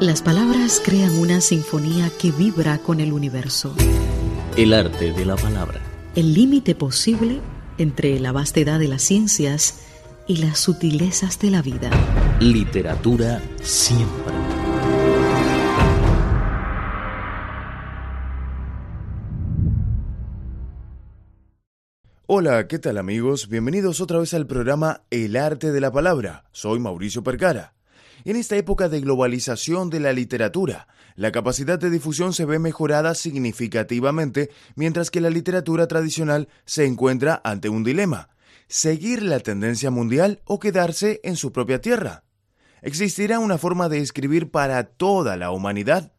Las palabras crean una sinfonía que vibra con el universo. El arte de la palabra. El límite posible entre la vastedad de las ciencias y las sutilezas de la vida. Literatura siempre. Hola, ¿qué tal amigos? Bienvenidos otra vez al programa El arte de la palabra. Soy Mauricio Percara. En esta época de globalización de la literatura, la capacidad de difusión se ve mejorada significativamente, mientras que la literatura tradicional se encuentra ante un dilema, seguir la tendencia mundial o quedarse en su propia tierra. ¿Existirá una forma de escribir para toda la humanidad?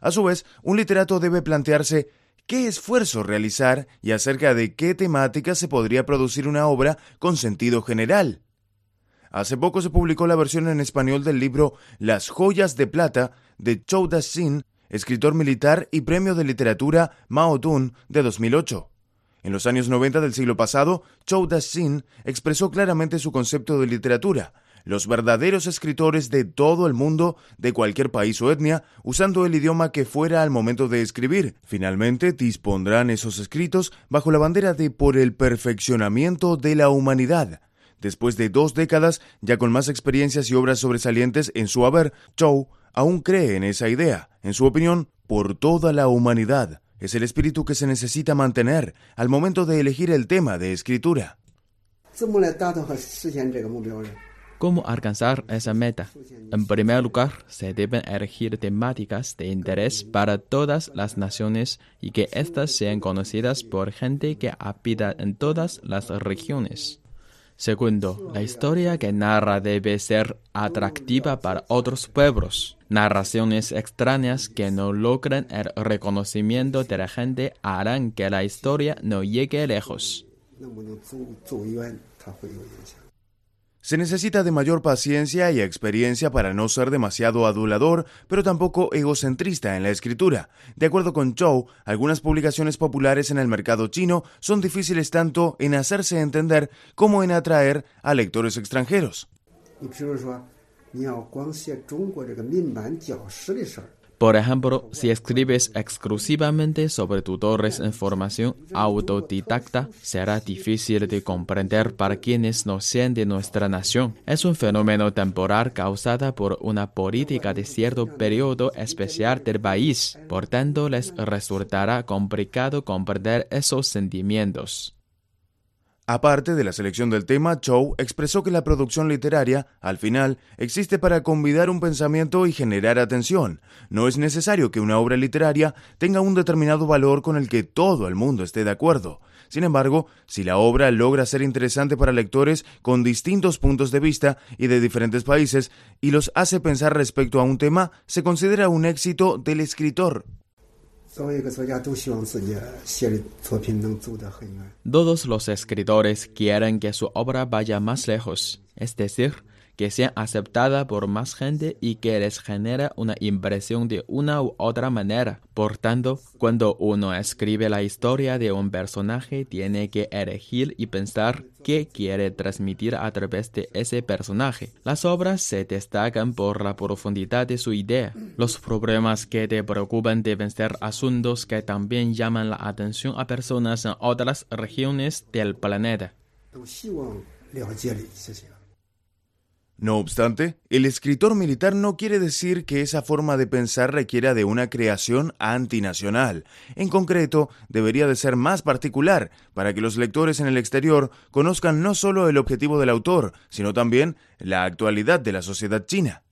A su vez, un literato debe plantearse qué esfuerzo realizar y acerca de qué temática se podría producir una obra con sentido general. Hace poco se publicó la versión en español del libro Las joyas de plata de Chou Da-sin, escritor militar y premio de literatura Mao Tun de 2008. En los años 90 del siglo pasado, Chou Da-sin expresó claramente su concepto de literatura, los verdaderos escritores de todo el mundo, de cualquier país o etnia, usando el idioma que fuera al momento de escribir. Finalmente, dispondrán esos escritos bajo la bandera de por el perfeccionamiento de la humanidad. Después de dos décadas, ya con más experiencias y obras sobresalientes en su haber, Chou aún cree en esa idea. En su opinión, por toda la humanidad. Es el espíritu que se necesita mantener al momento de elegir el tema de escritura. ¿Cómo alcanzar esa meta? En primer lugar, se deben elegir temáticas de interés para todas las naciones y que éstas sean conocidas por gente que habita en todas las regiones. Segundo, la historia que narra debe ser atractiva para otros pueblos. Narraciones extrañas que no logran el reconocimiento de la gente harán que la historia no llegue lejos. Se necesita de mayor paciencia y experiencia para no ser demasiado adulador, pero tampoco egocentrista en la escritura. De acuerdo con Chou, algunas publicaciones populares en el mercado chino son difíciles tanto en hacerse entender como en atraer a lectores extranjeros. Por ejemplo, si escribes exclusivamente sobre tutores en formación autodidacta, será difícil de comprender para quienes no sean de nuestra nación. Es un fenómeno temporal causado por una política de cierto periodo especial del país. Por tanto, les resultará complicado comprender esos sentimientos. Aparte de la selección del tema, Chow expresó que la producción literaria, al final, existe para convidar un pensamiento y generar atención. No es necesario que una obra literaria tenga un determinado valor con el que todo el mundo esté de acuerdo. Sin embargo, si la obra logra ser interesante para lectores con distintos puntos de vista y de diferentes países y los hace pensar respecto a un tema, se considera un éxito del escritor. Todos los escritores quieren que su obra vaya más lejos, es decir, que sea aceptada por más gente y que les genere una impresión de una u otra manera. Por tanto, cuando uno escribe la historia de un personaje, tiene que elegir y pensar qué quiere transmitir a través de ese personaje. Las obras se destacan por la profundidad de su idea. Los problemas que te preocupan deben ser asuntos que también llaman la atención a personas en otras regiones del planeta. No obstante, el escritor militar no quiere decir que esa forma de pensar requiera de una creación antinacional. En concreto, debería de ser más particular, para que los lectores en el exterior conozcan no solo el objetivo del autor, sino también la actualidad de la sociedad china.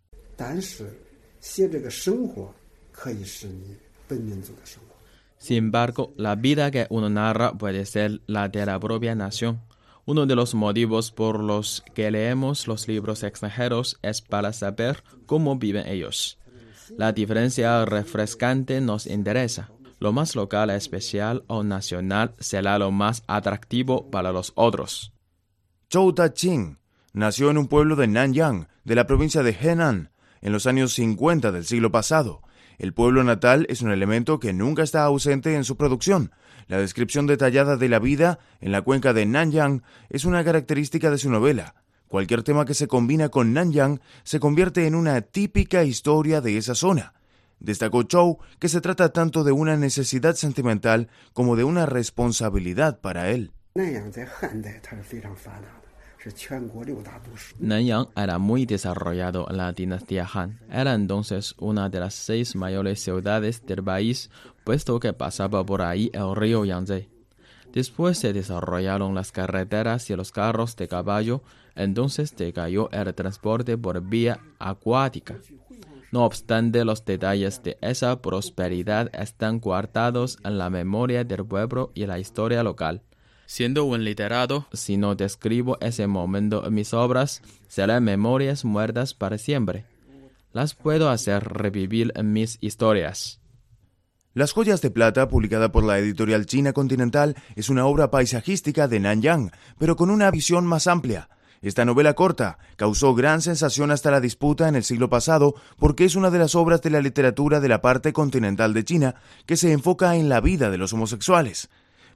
Sin embargo, la vida que uno narra puede ser la de la propia nación. Uno de los motivos por los que leemos los libros extranjeros es para saber cómo viven ellos. La diferencia refrescante nos interesa. Lo más local, especial o nacional será lo más atractivo para los otros. Zhou Ta-ching nació en un pueblo de Nanyang, de la provincia de Henan, en los años 50 del siglo pasado. El pueblo natal es un elemento que nunca está ausente en su producción. La descripción detallada de la vida en la cuenca de Nanyang es una característica de su novela. Cualquier tema que se combina con Nanyang se convierte en una típica historia de esa zona. Destacó Chow que se trata tanto de una necesidad sentimental como de una responsabilidad para él. Nanyang era muy desarrollado en la dinastía Han. Era entonces una de las seis mayores ciudades del país, puesto que pasaba por ahí el río Yangtze. Después se desarrollaron las carreteras y los carros de caballo, entonces decayó el transporte por vía acuática. No obstante, los detalles de esa prosperidad están guardados en la memoria del pueblo y la historia local. Siendo un literato, si no describo ese momento en mis obras, serán memorias muertas para siempre. Las puedo hacer revivir en mis historias. Las joyas de plata, publicada por la editorial China Continental, es una obra paisajística de Nanyang, pero con una visión más amplia. Esta novela corta causó gran sensación hasta la disputa en el siglo pasado porque es una de las obras de la literatura de la parte continental de China que se enfoca en la vida de los homosexuales.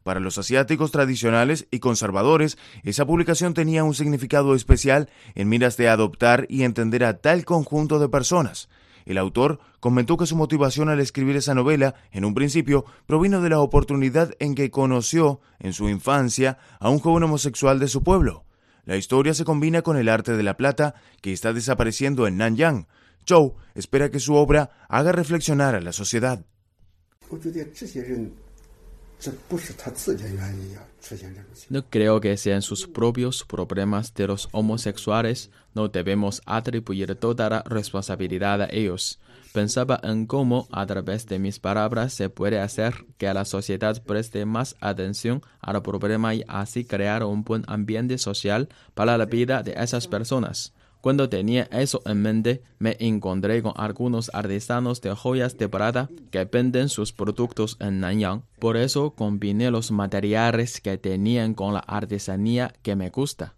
Para los asiáticos tradicionales y conservadores, esa publicación tenía un significado especial en miras de adoptar y entender a tal conjunto de personas. El autor comentó que su motivación al escribir esa novela, en un principio, provino de la oportunidad en que conoció, en su infancia, a un joven homosexual de su pueblo. La historia se combina con el arte de la plata, que está desapareciendo en Nanyang. Zhou espera que su obra haga reflexionar a la sociedad. No creo que sean sus propios problemas de los homosexuales. No debemos atribuir toda la responsabilidad a ellos. Pensaba en cómo, a través de mis palabras, se puede hacer que la sociedad preste más atención al problema y así crear un buen ambiente social para la vida de esas personas. Cuando tenía eso en mente, me encontré con algunos artesanos de joyas de plata que venden sus productos en Nanyang. Por eso combiné los materiales que tenían con la artesanía que me gusta.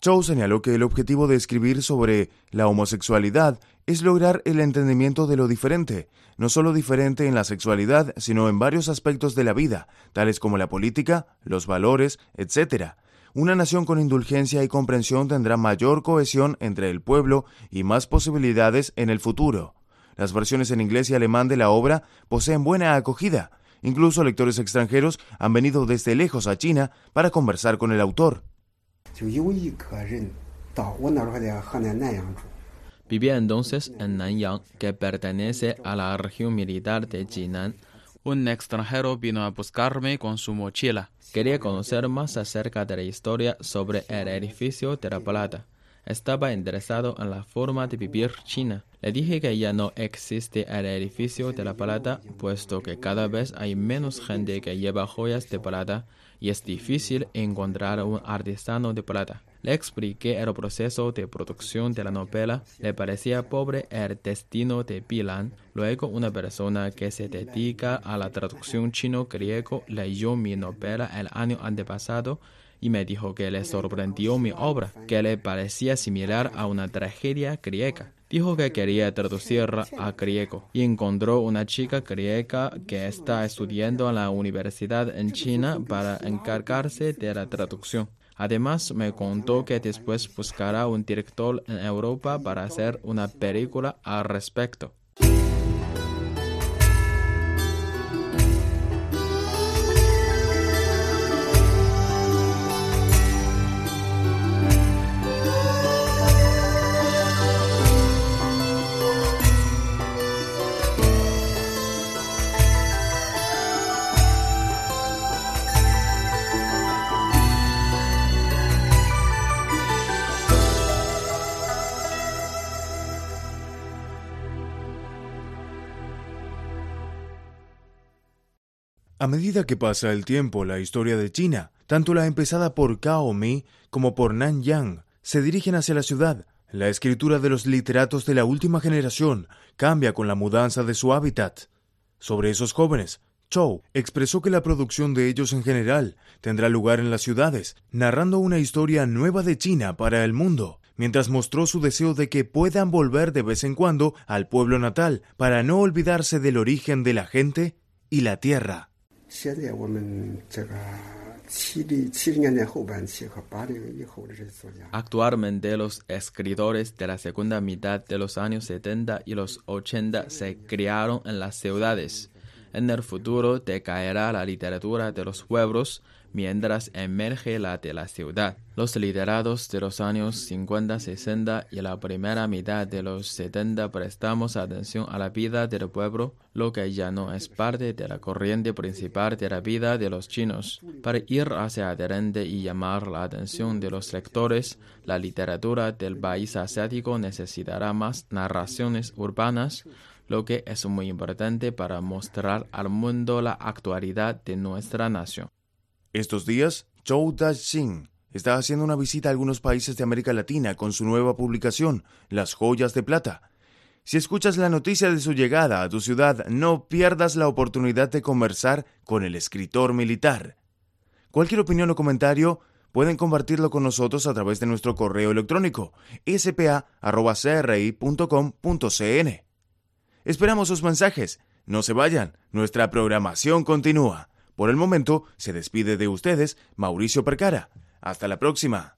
Chow señaló que el objetivo de escribir sobre la homosexualidad es lograr el entendimiento de lo diferente, no solo diferente en la sexualidad, sino en varios aspectos de la vida, tales como la política, los valores, etc. Una nación con indulgencia y comprensión tendrá mayor cohesión entre el pueblo y más posibilidades en el futuro. Las versiones en inglés y alemán de la obra poseen buena acogida. Incluso lectores extranjeros han venido desde lejos a China para conversar con el autor. Vivía entonces en Nanyang, que pertenece a la región militar de Jinan. Un extranjero vino a buscarme con su mochila. Quería conocer más acerca de la historia sobre el edificio de la plata. Estaba interesado en la forma de vivir china. Le dije que ya no existe el edificio de la plata, puesto que cada vez hay menos gente que lleva joyas de plata y es difícil encontrar un artesano de plata. Le expliqué el proceso de producción de la novela. Le parecía pobre el destino de Pilan. Luego, una persona que se dedica a la traducción chino-griego leyó mi novela el año antepasado y me dijo que le sorprendió mi obra, que le parecía similar a una tragedia griega. Dijo que quería traducirla a griego y encontró una chica griega que está estudiando en la universidad en China para encargarse de la traducción. Además, me contó que después buscará un director en Europa para hacer una película al respecto. A medida que pasa el tiempo, la historia de China, tanto la empezada por Cao Mi como por Nan Yang, se dirigen hacia la ciudad. La escritura de los literatos de la última generación cambia con la mudanza de su hábitat. Sobre esos jóvenes, Chou expresó que la producción de ellos en general tendrá lugar en las ciudades, narrando una historia nueva de China para el mundo, mientras mostró su deseo de que puedan volver de vez en cuando al pueblo natal para no olvidarse del origen de la gente y la tierra. Actualmente los escritores de la segunda mitad de los años 70 y los 80 se criaron en las ciudades. En el futuro decaerá la literatura de los pueblos mientras emerge la de la ciudad. Los literatos de los años 50-60 y la primera mitad de los 70 prestamos atención a la vida del pueblo, lo que ya no es parte de la corriente principal de la vida de los chinos. Para ir hacia adelante y llamar la atención de los lectores, la literatura del país asiático necesitará más narraciones urbanas, lo que es muy importante para mostrar al mundo la actualidad de nuestra nación. Estos días, Zhou Da-Xin está haciendo una visita a algunos países de América Latina con su nueva publicación, Las Joyas de Plata. Si escuchas la noticia de su llegada a tu ciudad, no pierdas la oportunidad de conversar con el escritor militar. Cualquier opinión o comentario pueden compartirlo con nosotros a través de nuestro correo electrónico spa.cri.com.cn. Esperamos sus mensajes. No se vayan, nuestra programación continúa. Por el momento, se despide de ustedes Mauricio Percara. Hasta la próxima.